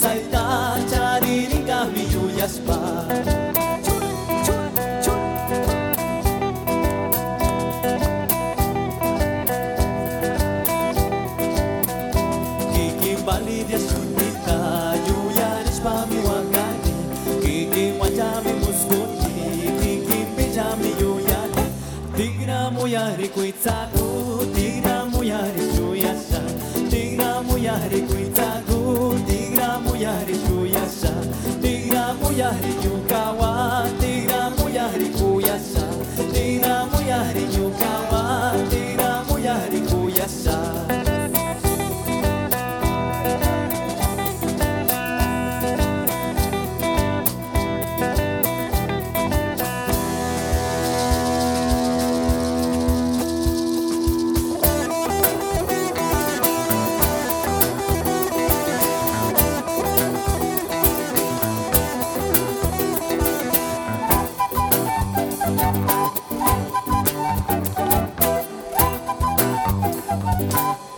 salta chariringa mi yuyaspa Kikimbali dia sunita yuyarispa mi wakani Kikimwaja mi muskuti Kikimpeja mi yuyani Tigra muyari kuitsaku Tigra muyari yuyasa Tigra muyari kuitsaku shuyasha Bye.